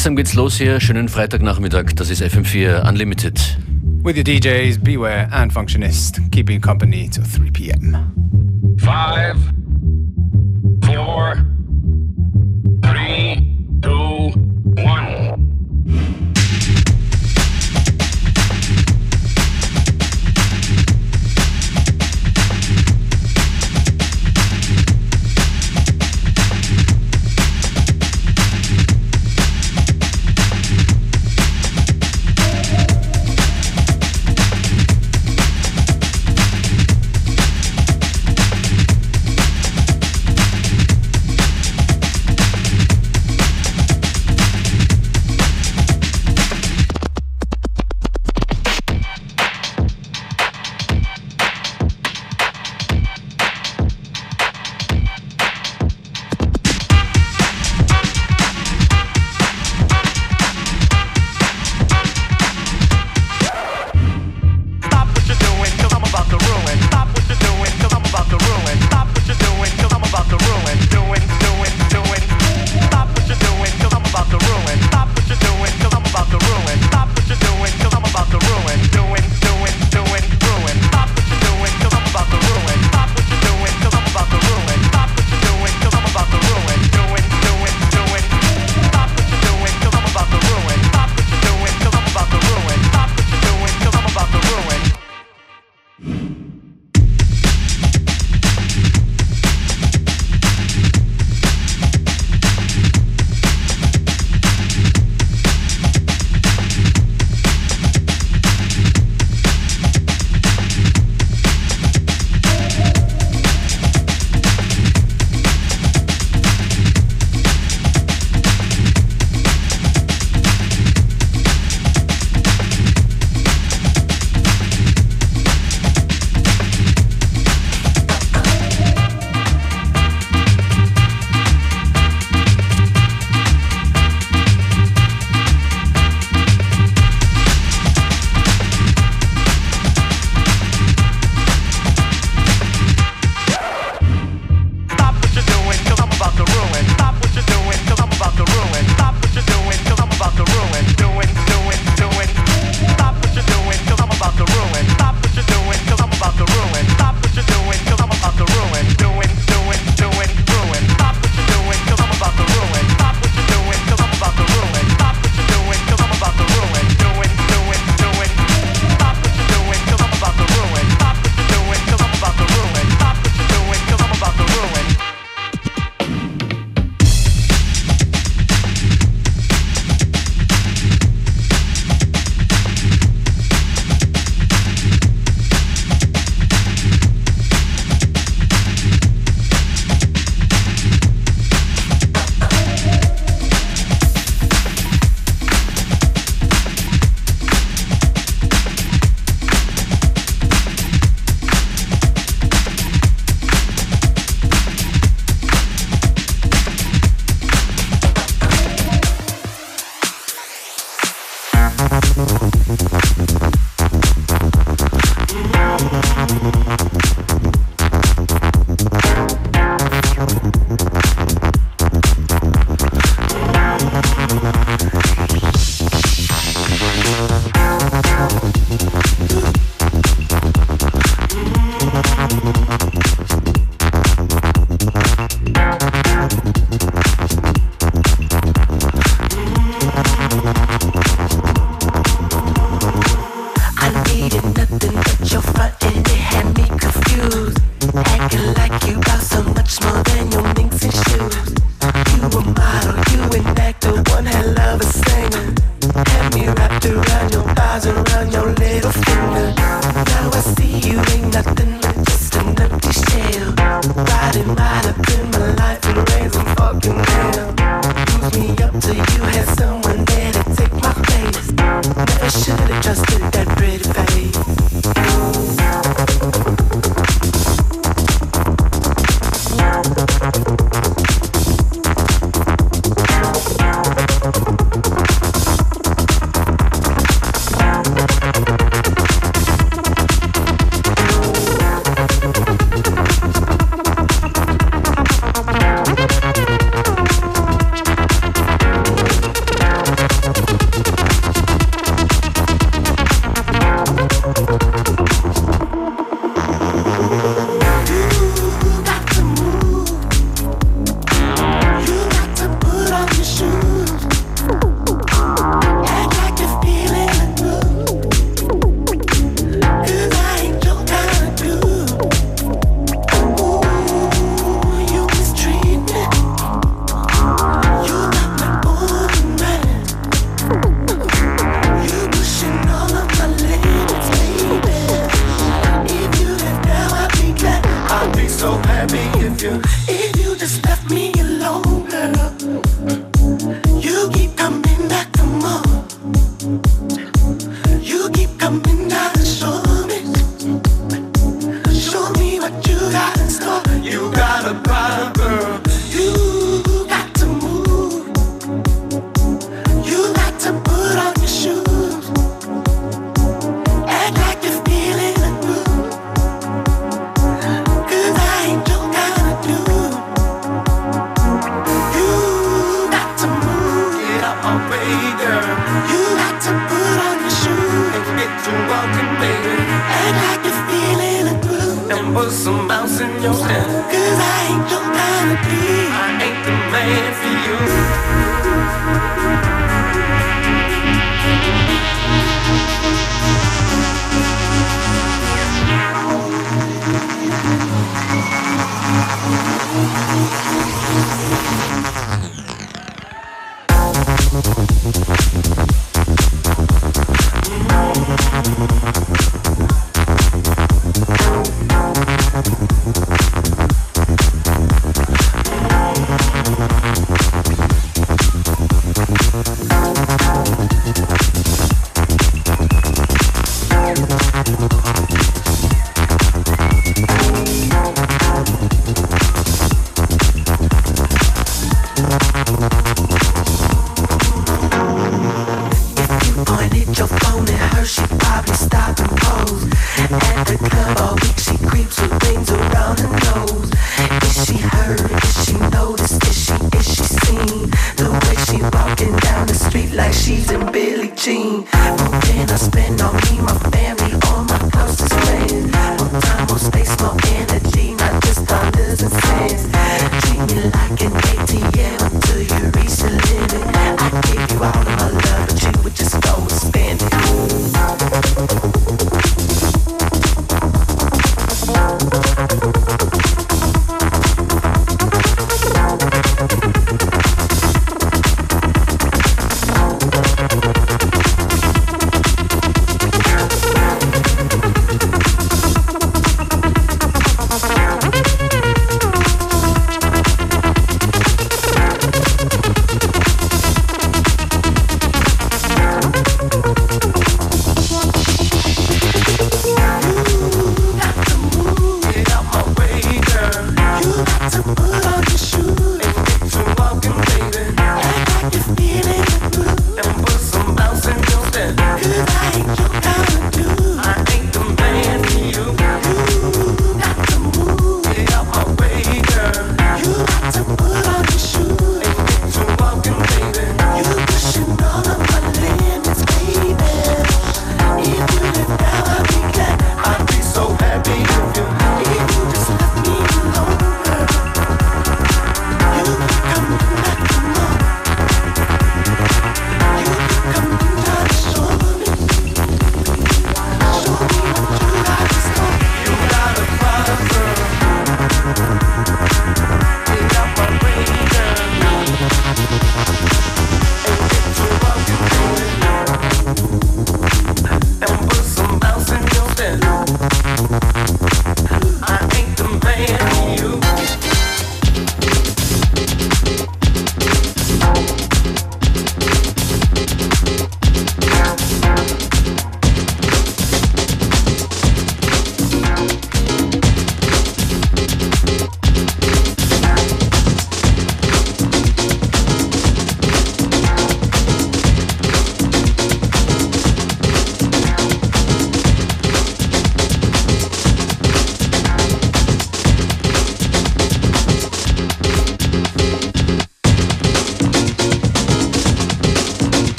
Langsam geht's los hier. Schönen Freitagnachmittag. Das ist FM4 Unlimited. With your DJs, Beware and Functionist, keeping company till 3 p.m. Five, four,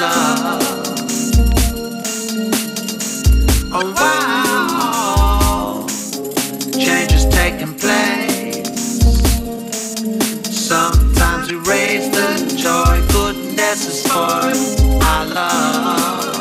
love. Oh wow, taking place. Sometimes we raise the joy, goodness is for our love.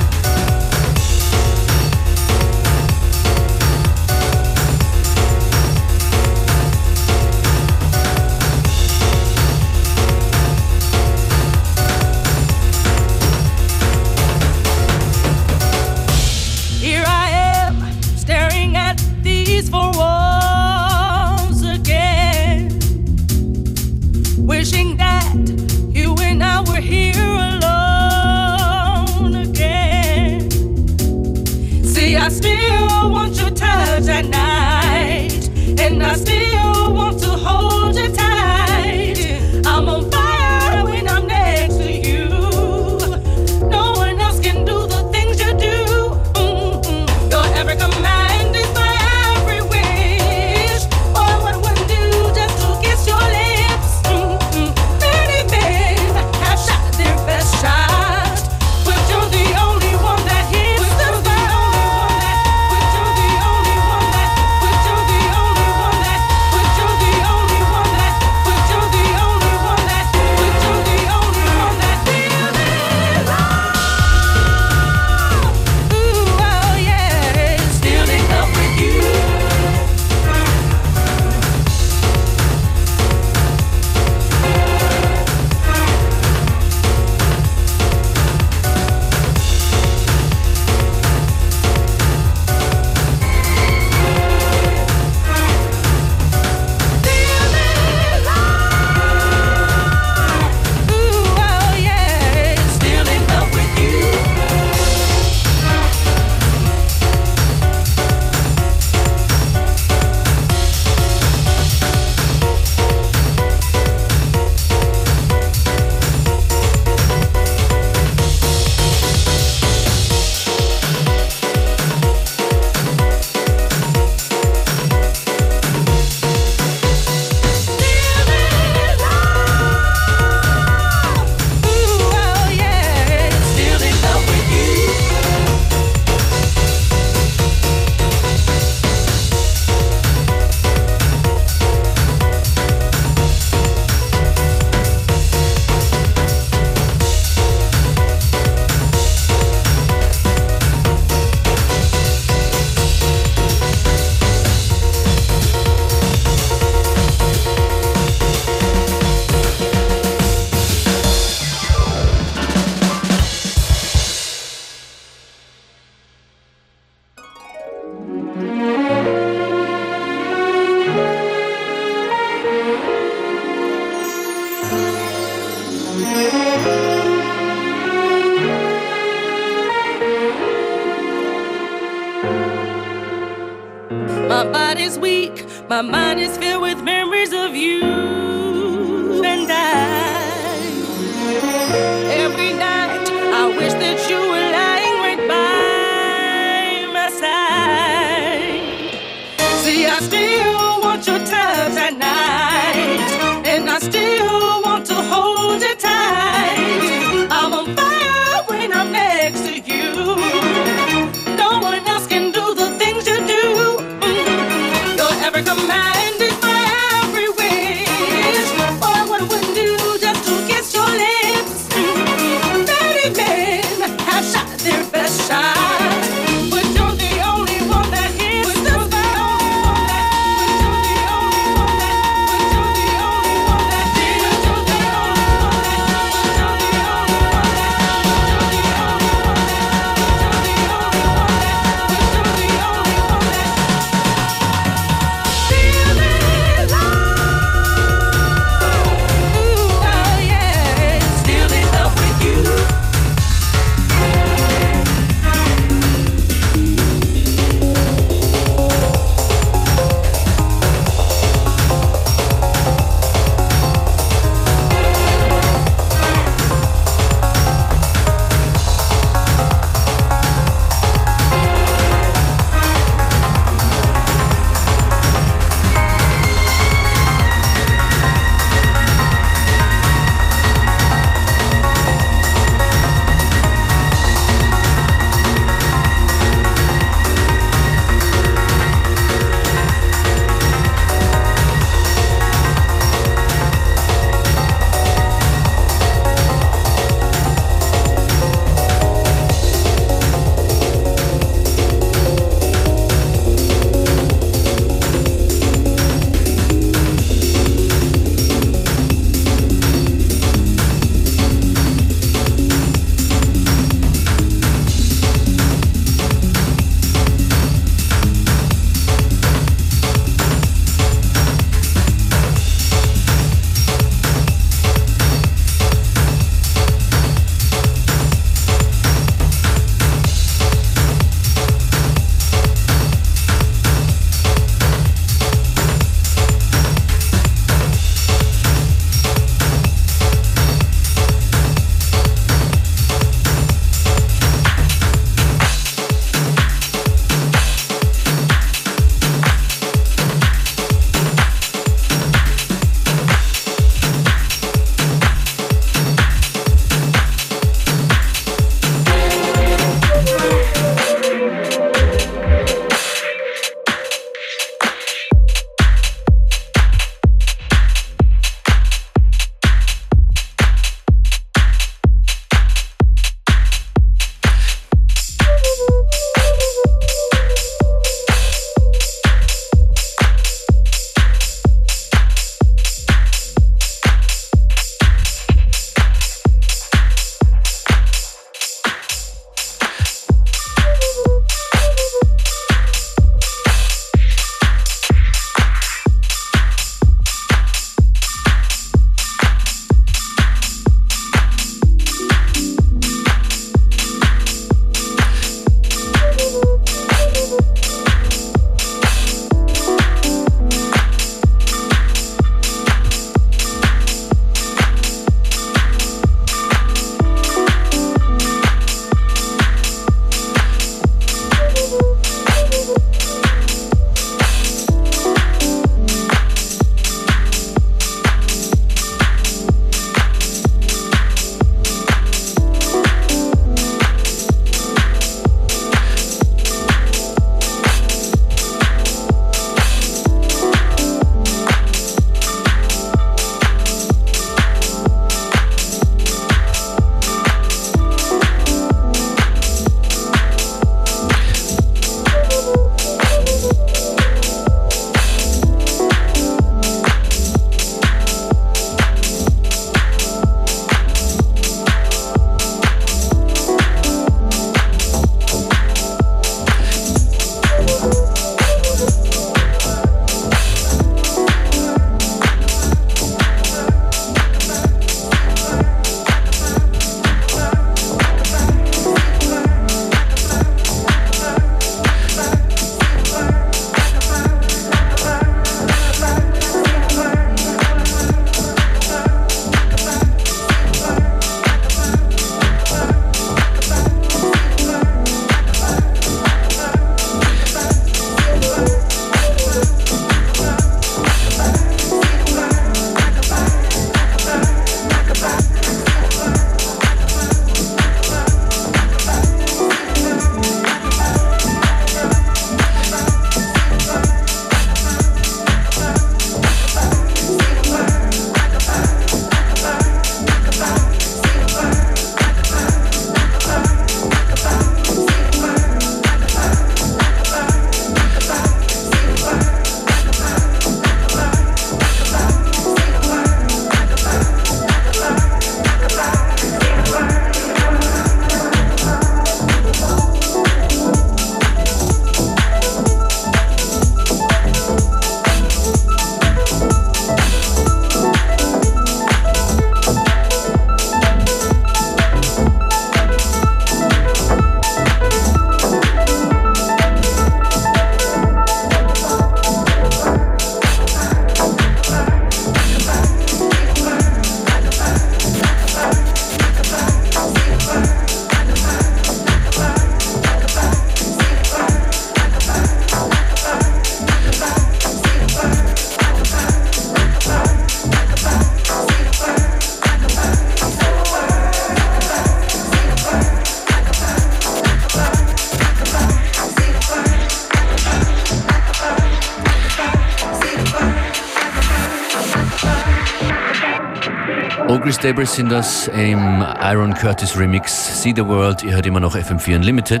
Ogre Stables sind das im Iron Curtis Remix See the World. Ihr hört immer noch FM4 Unlimited.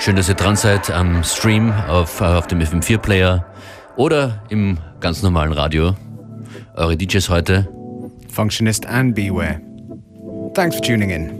Schön, dass ihr dran seid am Stream auf, auf dem FM4 Player oder im ganz normalen Radio. Eure DJs heute. Functionist and Beware. Thanks for tuning in.